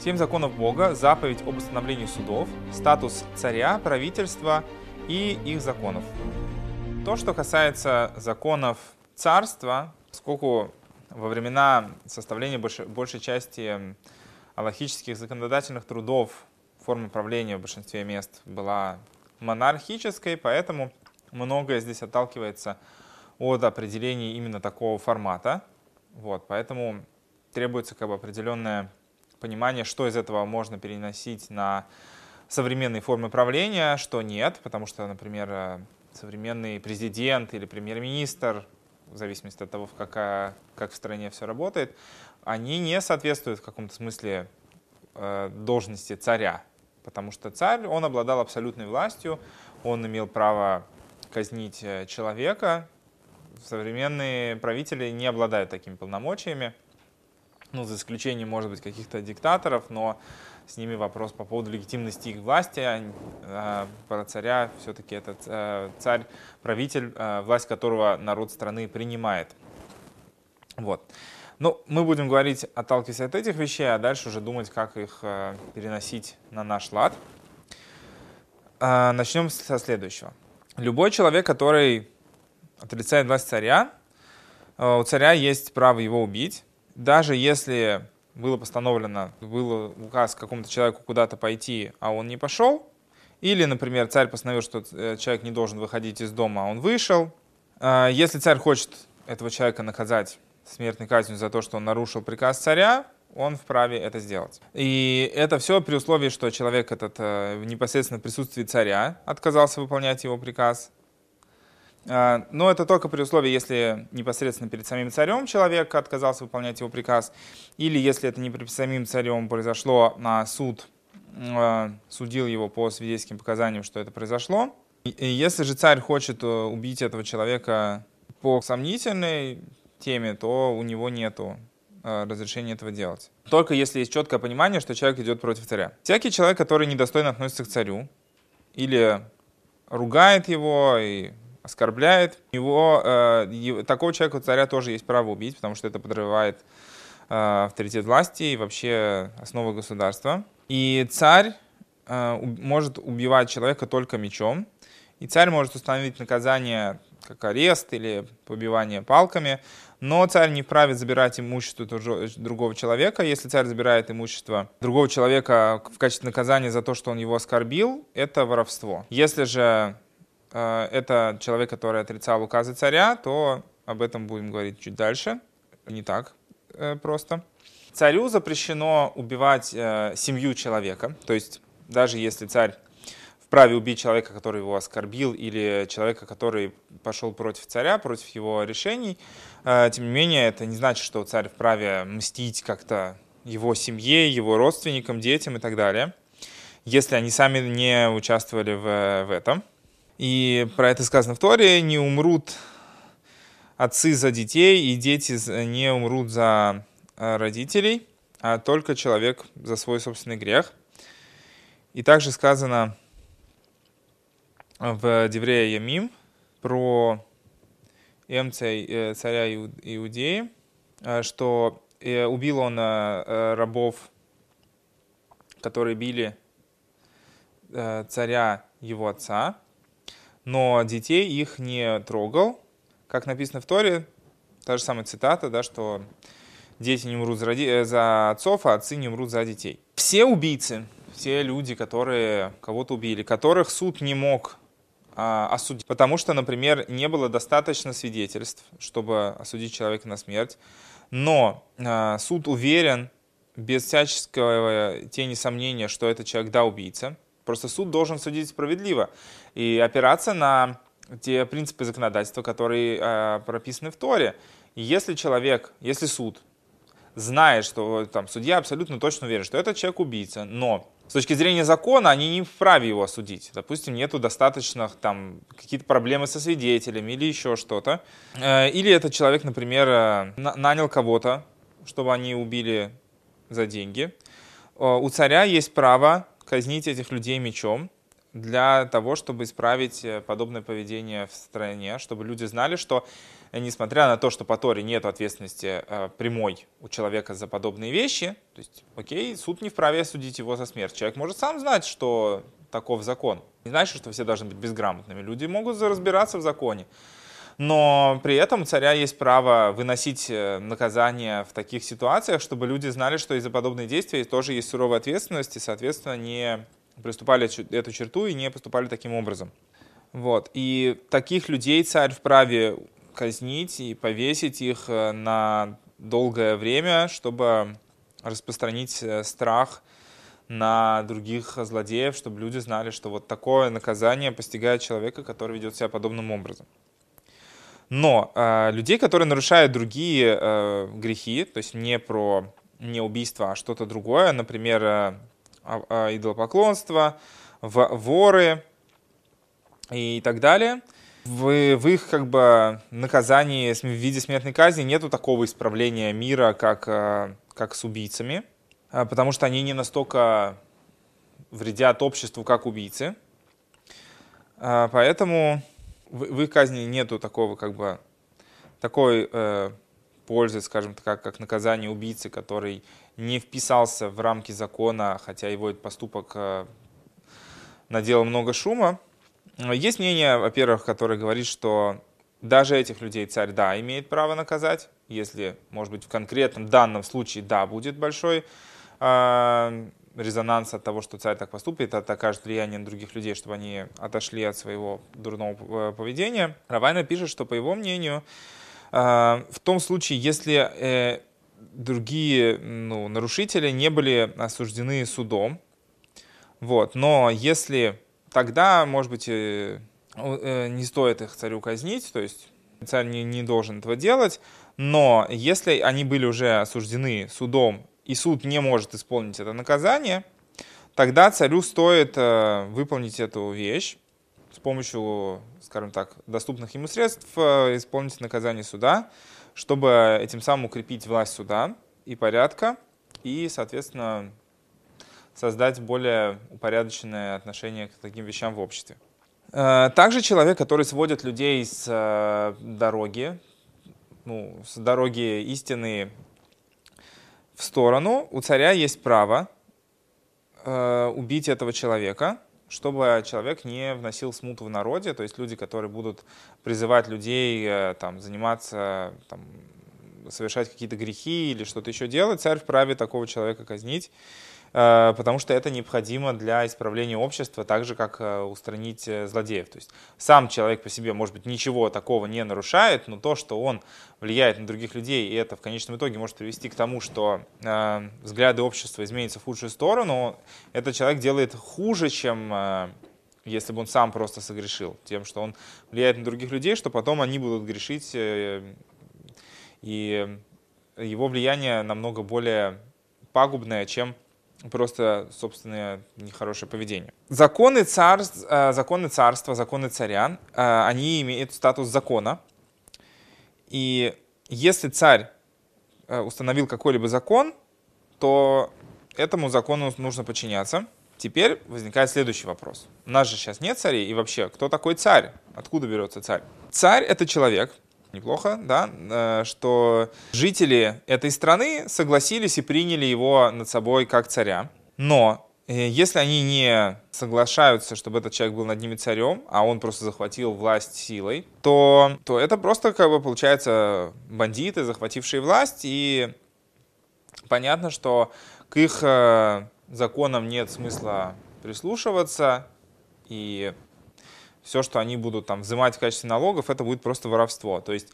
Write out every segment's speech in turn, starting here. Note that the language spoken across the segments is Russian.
Семь законов Бога, заповедь об установлении судов, статус царя, правительства и их законов. То, что касается законов царства, поскольку во времена составления большей, большей части аллахических законодательных трудов форма правления в большинстве мест была монархической, поэтому многое здесь отталкивается от определения именно такого формата. Вот, поэтому требуется как бы определенное понимание, что из этого можно переносить на современные формы правления, что нет, потому что, например, современный президент или премьер-министр, в зависимости от того, какая, как в стране все работает, они не соответствуют в каком-то смысле э, должности царя. Потому что царь, он обладал абсолютной властью, он имел право казнить э, человека. Современные правители не обладают такими полномочиями. Ну, за исключением, может быть, каких-то диктаторов, но с ними вопрос по поводу легитимности их власти. А, про царя все-таки это э, царь, правитель, э, власть которого народ страны принимает. Вот. Ну, мы будем говорить, отталкиваясь от этих вещей, а дальше уже думать, как их э, переносить на наш лад. Начнем со следующего. Любой человек, который отрицает власть царя, у царя есть право его убить, даже если было постановлено, был указ какому-то человеку куда-то пойти, а он не пошел, или, например, царь постановил, что э, человек не должен выходить из дома, а он вышел. А, если царь хочет этого человека наказать смертной казнью за то, что он нарушил приказ царя, он вправе это сделать. И это все при условии, что человек этот э, в непосредственном присутствии царя отказался выполнять его приказ, но это только при условии, если непосредственно перед самим царем человек отказался выполнять его приказ, или если это не перед самим царем произошло, на суд а, судил его по свидетельским показаниям, что это произошло. И если же царь хочет э, убить этого человека по сомнительной теме, то у него нету э, разрешения этого делать. Только если есть четкое понимание, что человек идет против царя. Всякий человек, который недостойно относится к царю, или ругает его и оскорбляет, его, э, такого человека царя тоже есть право убить, потому что это подрывает э, авторитет власти и вообще основы государства. И царь э, может убивать человека только мечом, и царь может установить наказание как арест или побивание палками, но царь не вправе забирать имущество другого человека. Если царь забирает имущество другого человека в качестве наказания за то, что он его оскорбил, это воровство. Если же это человек, который отрицал указы царя, то об этом будем говорить чуть дальше. Не так э, просто. Царю запрещено убивать э, семью человека, то есть даже если царь вправе убить человека, который его оскорбил, или человека, который пошел против царя, против его решений, тем не менее, это не значит, что царь вправе мстить как-то его семье, его родственникам, детям и так далее, если они сами не участвовали в, в этом. И про это сказано в Торе, не умрут отцы за детей, и дети не умрут за э, родителей, а только человек за свой собственный грех. И также сказано в Деврея Ямим про Эмца, э, царя Иудеи, э, что убил он рабов, которые били царя его отца, но детей их не трогал. Как написано в Торе, та же самая цитата, да, что дети не умрут за. Э, за отцов, а отцы не умрут за детей. Все убийцы, все люди, которые кого-то убили, которых суд не мог а, осудить, потому что, например, не было достаточно свидетельств, чтобы осудить человека на смерть, но а, суд уверен, без всяческого тени сомнения, что этот человек да убийца, Просто суд должен судить справедливо и опираться на те принципы законодательства, которые э, прописаны в Торе. И если человек, если суд знает, что там судья абсолютно точно уверен, что этот человек убийца, но с точки зрения закона они не вправе его осудить. Допустим, нету достаточных там какие-то проблемы со свидетелями или еще что-то. Э, или этот человек, например, э, нанял кого-то, чтобы они убили за деньги. Э, у царя есть право казнить этих людей мечом, для того, чтобы исправить э, подобное поведение в стране, чтобы люди знали, что э, несмотря на то, что по Торе нет ответственности э, прямой у человека за подобные вещи, то есть, окей, суд не вправе судить его за смерть. Человек может сам знать, что таков закон. Не значит, что все должны быть безграмотными. Люди могут разбираться в законе. Но при этом царя есть право выносить наказание в таких ситуациях, чтобы люди знали, что из-за подобных действий тоже есть суровая ответственность, и, соответственно, не приступали эту черту и не поступали таким образом. Вот. И таких людей царь вправе казнить и повесить их э, на долгое время, чтобы распространить э, страх на других злодеев, чтобы люди знали, что вот такое наказание постигает человека, который ведет себя подобным образом. Но э, людей, которые нарушают другие э, грехи, то есть не про не убийство, а что-то другое, например, э, а, идолопоклонство, воры и так далее. В, в их как бы наказании в виде смертной казни нету такого исправления мира, как, а, как с убийцами, потому что они не настолько вредят обществу, как убийцы. Поэтому в, в их казни нету такого как бы такой э, пользы, скажем так, как наказание убийцы, который не вписался в рамки закона, хотя его поступок э, наделал много шума. Есть мнение, во-первых, которое говорит, что даже этих людей царь, да, имеет право наказать, если, может быть, в конкретном данном случае, да, будет большой э, резонанс от того, что царь так поступит, это окажет влияние на других людей, чтобы они отошли от своего дурного э, поведения. Равайна пишет, что, по его мнению, э, в том случае, если э, другие ну, нарушители не были осуждены судом. Вот. Но если тогда, может быть, не стоит их царю казнить, то есть царь не, не должен этого делать, но если они были уже осуждены судом, и суд не может исполнить это наказание, тогда царю стоит э, выполнить эту вещь с помощью, скажем так, доступных ему средств, исполнить наказание суда, чтобы этим самым укрепить власть суда и порядка, и, соответственно, создать более упорядоченное отношение к таким вещам в обществе. Э, также человек, который сводит людей с э, дороги, ну, с дороги истины в сторону, у царя есть право э, убить этого человека, чтобы человек не вносил смуту в народе, то есть люди, которые будут призывать людей э, там, заниматься, там, совершать какие-то грехи или что-то еще делать, царь вправе такого человека казнить, потому что это необходимо для исправления общества, так же, как э, устранить злодеев. То есть сам человек по себе, может быть, ничего такого не нарушает, но то, что он влияет на других людей, и это в конечном итоге может привести к тому, что взгляды общества изменятся в худшую сторону, этот человек делает хуже, чем если бы он сам просто согрешил, тем, что он влияет на других людей, что потом они будут грешить, э, и его влияние намного более пагубное, чем просто собственное нехорошее поведение. Законы, царств, э, законы царства, законы царя, э, они имеют статус закона. И если царь установил какой-либо закон, то этому закону нужно подчиняться – Теперь возникает следующий вопрос. У нас же сейчас нет царей, и вообще, кто такой царь? Откуда берется царь? Царь — это человек, неплохо, да, э, что жители этой страны согласились и приняли его над собой как царя. Но э, если они не соглашаются, чтобы этот человек был над ними царем, а он просто захватил власть силой, то, то это просто, как бы, получается, бандиты, захватившие власть, и понятно, что к их э, законам нет смысла прислушиваться, и все, что они будут там взимать в качестве налогов, это будет просто воровство. То есть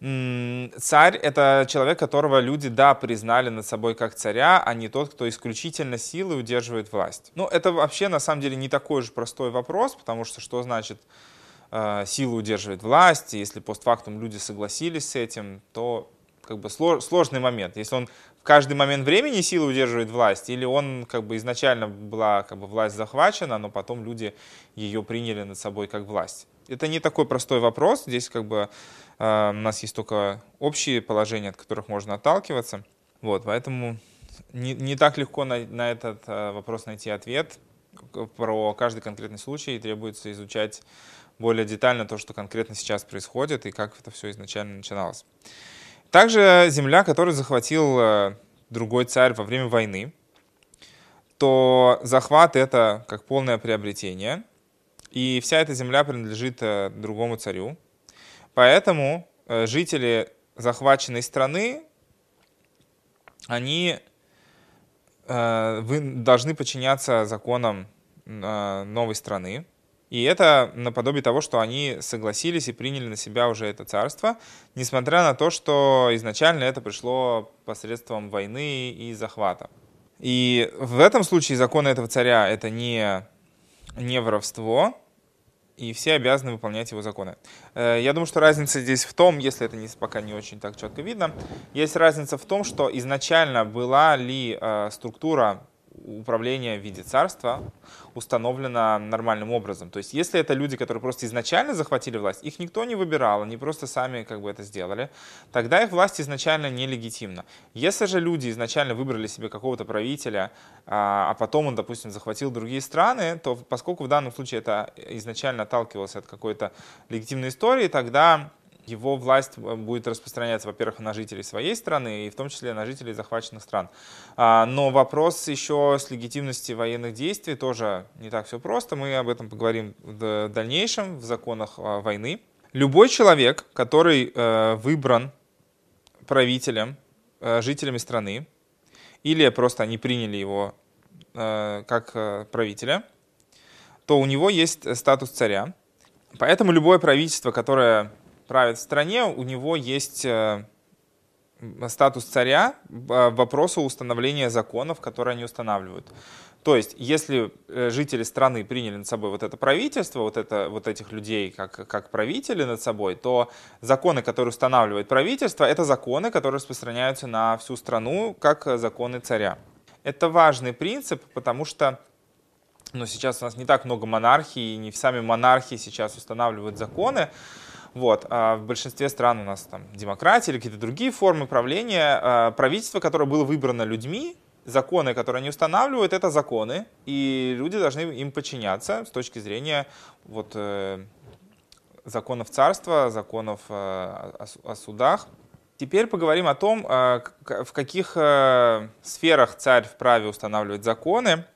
царь — это человек, которого люди, да, признали над собой как царя, а не тот, кто исключительно силой удерживает власть. Ну, это вообще, на самом деле, не такой же простой вопрос, потому что что значит э, сила удерживает власть? Если постфактум люди согласились с этим, то как бы сложный момент. Если он каждый момент времени силы удерживает власть, или он как бы изначально была как бы власть захвачена, но потом люди ее приняли над собой как власть. Это не такой простой вопрос. Здесь как бы э, у нас есть только общие положения, от которых можно отталкиваться. Вот, поэтому не, не так легко на, на этот э, вопрос найти ответ. про каждый конкретный случай требуется изучать более детально то, что конкретно сейчас происходит и как это все изначально начиналось. Также земля, которую захватил э, другой царь во время войны, то захват — это как полное приобретение, и вся эта земля принадлежит э, другому царю. Поэтому э, жители захваченной страны, они должны подчиняться законам новой страны, и это наподобие того, что они согласились и приняли на себя уже это царство, несмотря на то, что изначально это пришло посредством войны и захвата. И в этом случае законы этого царя — это не, не воровство, и все обязаны выполнять его законы. Э, я думаю, что разница здесь в том, если это не, пока не очень так четко видно, есть разница в том, что изначально была ли э, структура управление в виде царства установлено нормальным образом. То есть если это люди, которые просто изначально захватили власть, их никто не выбирал, они просто сами как бы это сделали, тогда их власть изначально нелегитимна. Если же люди изначально выбрали себе какого-то правителя, а, а потом он, допустим, захватил другие страны, то поскольку в данном случае это изначально отталкивалось от какой-то легитимной истории, тогда его власть э, будет распространяться, во-первых, на жителей своей страны и в том числе на жителей захваченных стран. А, но вопрос еще с легитимности военных действий тоже не так все просто. Мы об этом поговорим в дальнейшем в законах а, войны. Любой человек, который э, выбран правителем, э, жителями страны, или просто они приняли его как правителя, то у него есть статус царя. Поэтому любое правительство, которое правит в стране, у него есть э, статус царя вопросу установления законов, которые они устанавливают. То есть, если э, жители страны приняли над собой вот это правительство, вот, это, вот этих людей как, как правители над собой, то законы, которые устанавливает правительство, это законы, которые распространяются на всю страну, как законы царя. Это важный принцип, потому что ну, сейчас у нас не так много монархий, и не сами монархии сейчас устанавливают законы, вот. А в большинстве стран у нас там демократия или какие-то другие формы правления. А правительство, которое было выбрано людьми, законы, которые они устанавливают, это законы, и люди должны им подчиняться с точки зрения вот, э, законов царства, законов э, о, судах. Теперь поговорим о том, э, в каких э, сферах царь вправе устанавливать законы.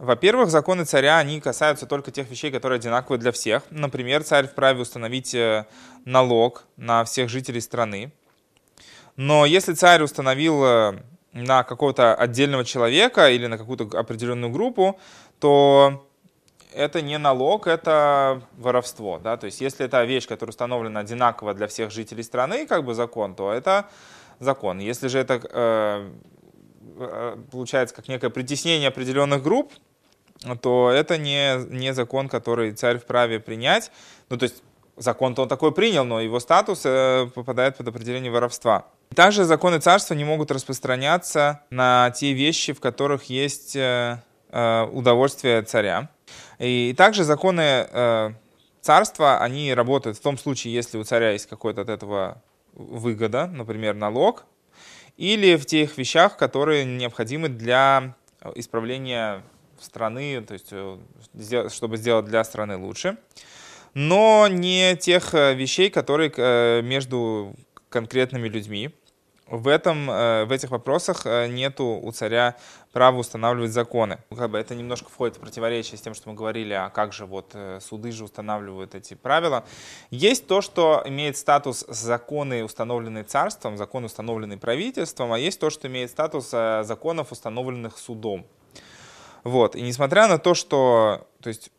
Во-первых, законы царя, они касаются только тех вещей, которые одинаковы для всех. Например, царь вправе установить э, налог на всех жителей страны. Но если царь установил э, на какого-то отдельного человека или на какую-то определенную группу, то это не налог, это воровство. Да? То есть если это вещь, которая установлена одинаково для всех жителей страны, как бы закон, то это закон. Если же это э, э получается как некое притеснение определенных групп, то это не, не закон, который царь вправе принять. Ну, то есть закон-то он такой принял, но его статус э, попадает под определение воровства. Также законы царства не могут распространяться на те вещи, в которых есть э, э, удовольствие царя. И также законы царства, они работают в том случае, если у царя есть какой-то от этого выгода, например, налог, или в тех вещах, которые необходимы для исправления страны, то есть э, чтобы сделать для страны лучше, но не тех э, вещей, которые э, между конкретными людьми. В, этом, в этих вопросах нету у царя права устанавливать законы. Как бы это немножко входит в противоречие с тем, что мы говорили, а как же вот суды же устанавливают эти правила. Есть то, что имеет статус законы, установленные царством, законы, установленные правительством, а есть то, что имеет статус законов, установленных судом. Вот. И несмотря на то, что то есть,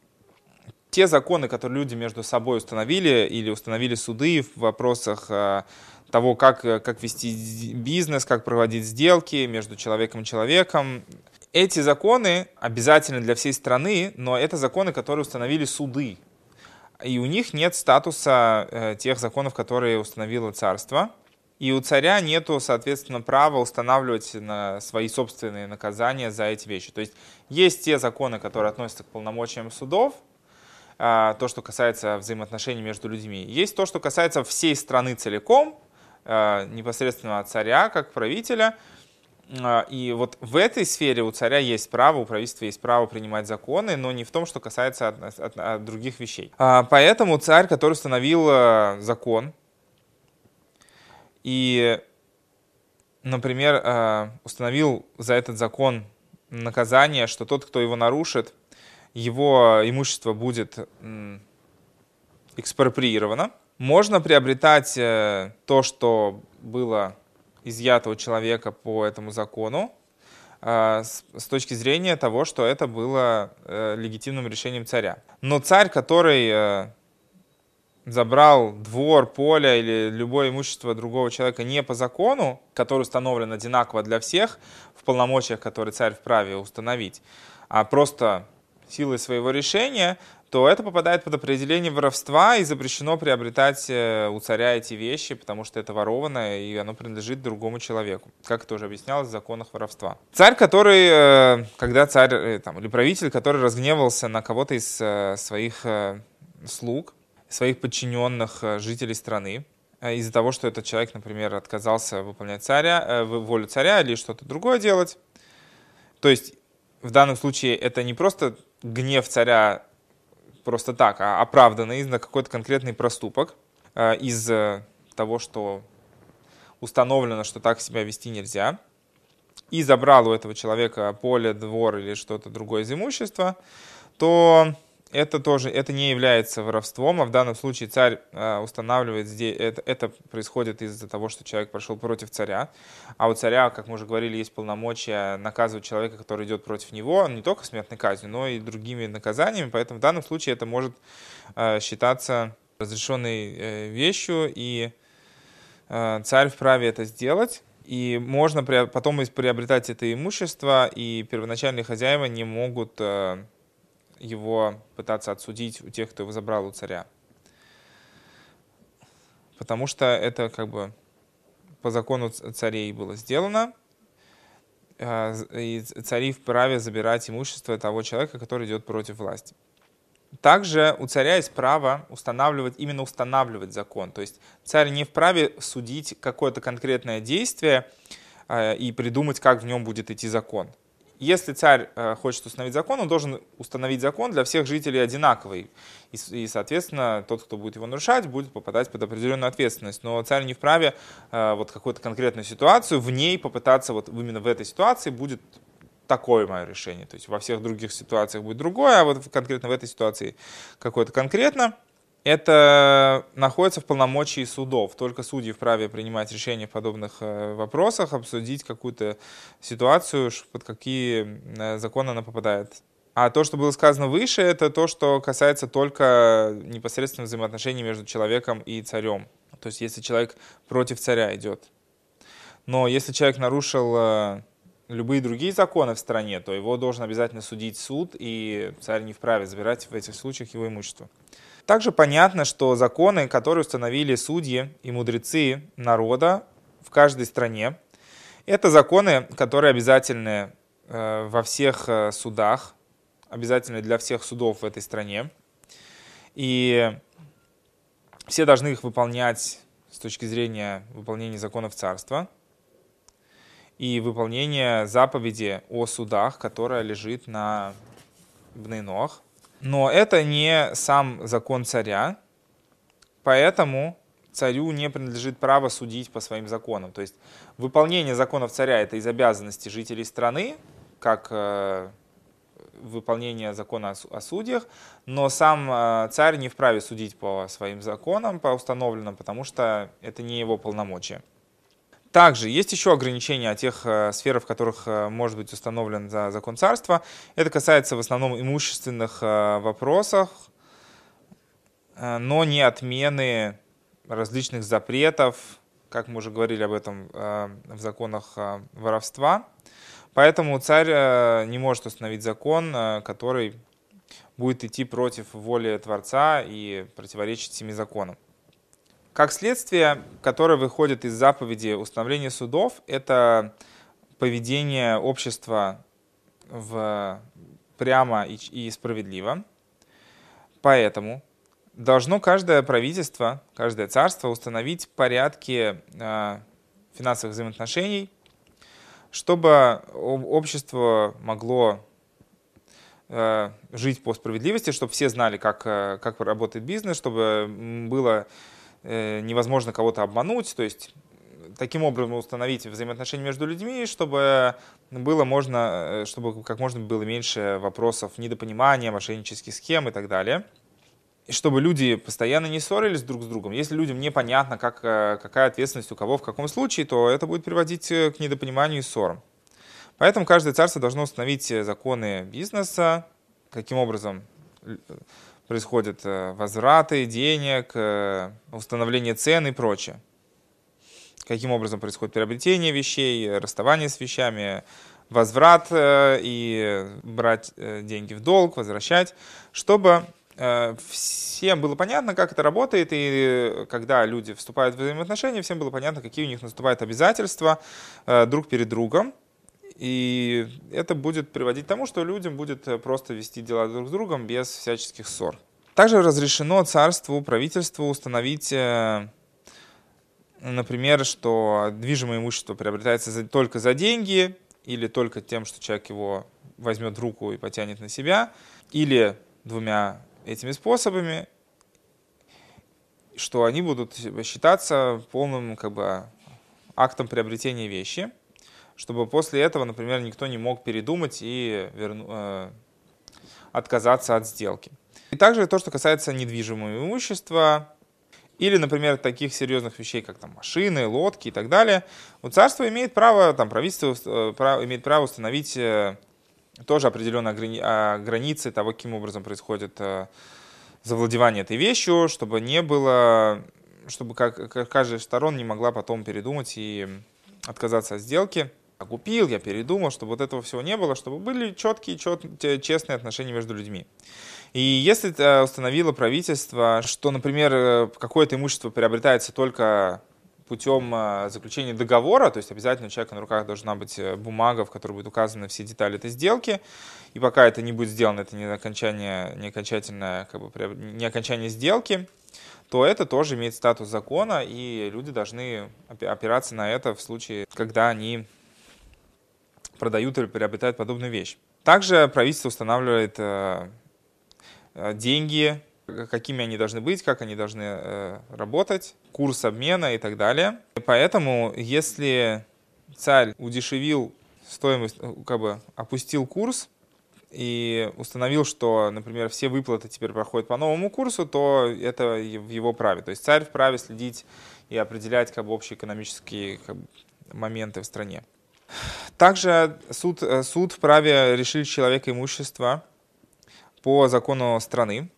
те законы, которые люди между собой установили или установили суды в вопросах э, того, как, как вести бизнес, как проводить сделки между человеком и человеком, эти законы обязательны для всей страны, но это законы, которые установили суды. И у них нет статуса э, тех законов, которые установило царство. И у царя нету, соответственно, права устанавливать на свои собственные наказания за эти вещи. То есть есть те законы, которые относятся к полномочиям судов, а, то, что касается взаимоотношений между людьми. Есть то, что касается всей страны целиком, а, непосредственно царя как правителя. А, и вот в этой сфере у царя есть право, у правительства есть право принимать законы, но не в том, что касается от, от, от других вещей. Поэтому царь, который установил э, закон, и, например, э, установил за этот закон наказание, что тот, кто его нарушит, его имущество будет экспроприировано. Можно приобретать э, то, что было изъято у человека по этому закону, э, с точки зрения того, что это было э, легитимным решением царя. Но царь, который забрал двор, поле или любое имущество другого человека не по закону, который установлен одинаково для всех в полномочиях, которые царь вправе установить, а просто силой своего решения, то это попадает под определение воровства и запрещено приобретать э, у царя эти вещи, потому что это ворованное и оно принадлежит другому человеку, как это уже объяснялось в законах воровства. Царь, который, э, когда царь э, там, или правитель, который разгневался на кого-то из своих слуг, своих подчиненных жителей страны, из-за того, что этот человек, например, отказался выполнять царя, волю царя или что-то другое делать. То есть в данном случае это не просто гнев царя просто так, а оправданный на какой-то конкретный проступок э, из того, что установлено, что так себя вести нельзя, и забрал у этого человека поле, двор или что-то другое из имущества, то это тоже это не является воровством, а в данном случае царь э, устанавливает здесь это, это происходит из-за того, что человек прошел против царя, а у царя, как мы уже говорили, есть полномочия наказывать человека, который идет против него, не только смертной казнью, но и другими наказаниями, поэтому в данном случае это может э, считаться разрешенной э, вещью, и царь вправе это сделать. И можно потом приобретать это имущество, и первоначальные хозяева не могут его пытаться отсудить у тех, кто его забрал у царя. Потому что это как бы по закону царей было сделано, а, и цари вправе забирать имущество того человека, который идет против власти. Также у царя есть право устанавливать, именно устанавливать закон. То есть царь не вправе судить какое-то конкретное действие а, и придумать, как в нем будет идти закон если царь э, хочет установить закон, он должен установить закон для всех жителей одинаковый. И, и, соответственно, тот, кто будет его нарушать, будет попадать под определенную ответственность. Но царь не вправе э, вот какую-то конкретную ситуацию, в ней попытаться, вот именно в этой ситуации будет такое мое решение. То есть во всех других ситуациях будет другое, а вот конкретно в этой ситуации какое-то конкретно это находится в полномочии судов. Только судьи вправе принимать решения в подобных э, вопросах, обсудить какую-то ситуацию, под какие э, законы она попадает. А то, что было сказано выше, это то, что касается только непосредственно взаимоотношений между человеком и царем. То есть если человек против царя идет. Но если человек нарушил э, любые другие законы в стране, то его должен обязательно судить суд, и царь не вправе забирать в этих случаях его имущество. Также понятно, что законы, которые установили судьи и мудрецы народа в каждой стране, это законы, которые обязательны э, во всех э, судах, обязательны для всех судов в этой стране. И все должны их выполнять с точки зрения выполнения законов царства и выполнения заповеди о судах, которая лежит на Бнейнох. Но это не сам закон царя, поэтому царю не принадлежит право судить по своим законам. То есть выполнение законов царя – это из обязанностей жителей страны, как э, выполнение закона о судьях, но сам э, царь не вправе судить по своим законам, по установленным, потому что это не его полномочия. Также есть еще ограничения о тех э, сферах, в которых э, может быть установлен за закон царства. Это касается в основном имущественных э, вопросов, но не отмены различных запретов, как мы уже говорили об этом в законах воровства. Поэтому царь не может установить закон, который будет идти против воли Творца и противоречить семи законам. Как следствие, которое выходит из заповеди установления судов, это поведение общества в прямо и, справедливо. Поэтому должно каждое правительство, каждое царство установить порядки э, финансовых взаимоотношений чтобы общество могло э, жить по справедливости, чтобы все знали, как, э, как работает бизнес, чтобы было невозможно кого-то обмануть, то есть таким образом установить взаимоотношения между людьми, чтобы было можно, чтобы как можно было меньше вопросов недопонимания, мошеннических схем и так далее чтобы люди постоянно не ссорились друг с другом. Если людям непонятно, как, э, какая ответственность у кого в каком случае, то это будет приводить э, к недопониманию и ссорам. Поэтому каждое царство должно установить э, законы бизнеса, каким образом происходят возвраты денег, установление цен и прочее. Каким образом происходит приобретение вещей, расставание с вещами, возврат и брать деньги в долг, возвращать, чтобы Э, всем было понятно, как это работает, и когда люди вступают в взаимоотношения, всем было понятно, какие у них наступают обязательства э, друг перед другом. И это будет приводить к тому, что людям будет э, просто вести дела друг с другом без всяческих ссор. Также разрешено царству, правительству установить, например, что движимое имущество приобретается только за деньги или только тем, что человек его возьмет в руку и потянет на себя, или двумя этими способами, что они будут считаться полным как бы, актом приобретения вещи, чтобы после этого, например, никто не мог передумать и верну, э, отказаться от сделки. И также то, что касается недвижимого имущества, или, например, таких серьезных вещей, как там машины, лодки и так далее, у царства имеет право, там правительство э, право, имеет право установить э, тоже определенные а, границы того, каким образом происходит э, завладевание этой вещью, чтобы не было, чтобы как, как каждая сторон не могла потом передумать и отказаться от сделки. Купил, я передумал, чтобы вот этого всего не было, чтобы были четкие, чет, честные отношения между людьми. И если установило правительство, что, например, э, какое-то имущество приобретается только путем а, заключения договора, то есть обязательно у человека на руках должна быть э, бумага, в которой будут указаны все детали этой сделки, и пока это не будет сделано, это не окончание, не окончательное, как бы, не окончание сделки, то это тоже имеет статус закона, и люди должны опираться на это в случае, когда они продают или приобретают подобную вещь. Также правительство устанавливает э, э, деньги какими они должны быть, как они должны э, работать, курс обмена и так далее. И поэтому, если царь удешевил стоимость, как бы опустил курс и установил, что, например, все выплаты теперь проходят по новому курсу, то это в его праве. То есть царь вправе следить и определять как бы, общие экономические как бы, моменты в стране. Также суд, э, суд вправе решить человека имущество по закону страны.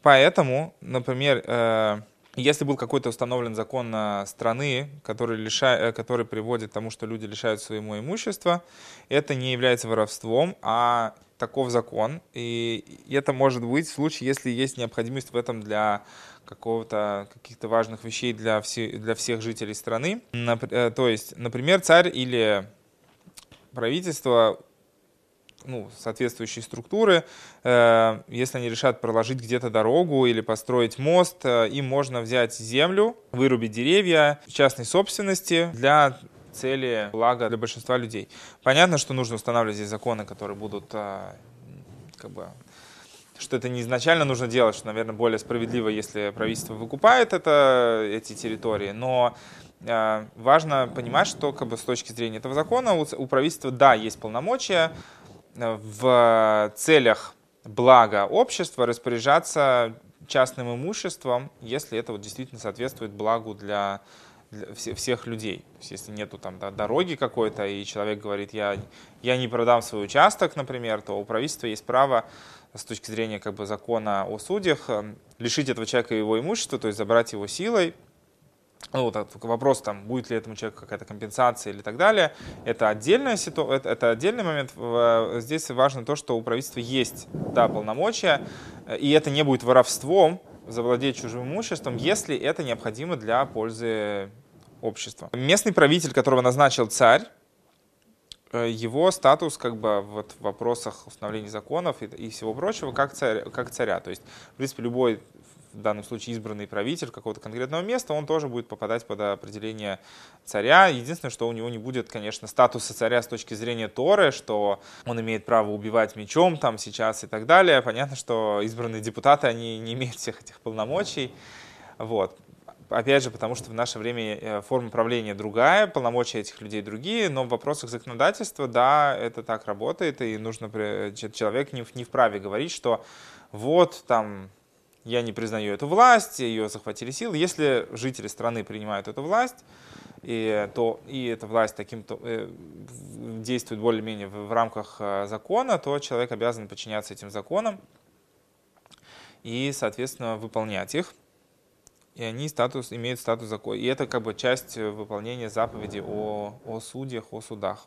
Поэтому, например, э, если был какой-то установлен закон страны, который, лишает, э, который приводит к тому, что люди лишают своего имущества, это не является воровством, а таков закон. И это может быть в случае, если есть необходимость в этом для какого-то каких-то важных вещей для, все, для всех жителей страны. Э, то есть, например, царь или правительство ну, соответствующие структуры. Э, если они решат проложить где-то дорогу или построить мост, э, им можно взять землю, вырубить деревья частной собственности для цели блага для большинства людей. Понятно, что нужно устанавливать здесь законы, которые будут э, как бы что это не изначально нужно делать, что, наверное, более справедливо, если правительство выкупает это, эти территории, но важно понимать, что как бы, с точки зрения этого закона у, у правительства, да, есть полномочия, в целях блага общества распоряжаться частным имуществом, если это вот действительно соответствует благу для, для всех людей. То есть, если нету там да, дороги какой-то, и человек говорит, я, я не продам свой участок, например, то у правительства есть право с точки зрения как бы, закона о судьях лишить этого человека его имущества, то есть забрать его силой, ну, вот вопрос, там, будет ли этому человеку какая-то компенсация или так далее, это, отдельная ситу... это, это отдельный момент. Здесь важно то, что у правительства есть да, полномочия, и это не будет воровством завладеть чужим имуществом, если это необходимо для пользы общества. Местный правитель, которого назначил царь, э, его статус как бы вот в вопросах установления законов и, и всего прочего как, царь, как царя. То есть, в принципе, любой в данном случае избранный правитель какого-то конкретного места, он тоже будет попадать под определение царя. Единственное, что у него не будет, конечно, статуса царя с точки зрения Торы, что он имеет право убивать мечом там сейчас и так далее. Понятно, что избранные депутаты, они не имеют всех этих полномочий. Вот. Опять же, потому что в наше время э, форма правления другая, полномочия этих людей другие, но в вопросах законодательства, да, это так работает, и нужно, человек не, не вправе говорить, что вот там я не признаю эту власть, ее захватили силы. Если жители страны принимают эту власть, и, то, и эта власть таким то, э, действует более-менее в, в рамках э, закона, то человек обязан подчиняться этим законам и, соответственно, выполнять их и они статус, имеют статус закона. И это как бы часть э, выполнения заповеди о, о судьях, о судах.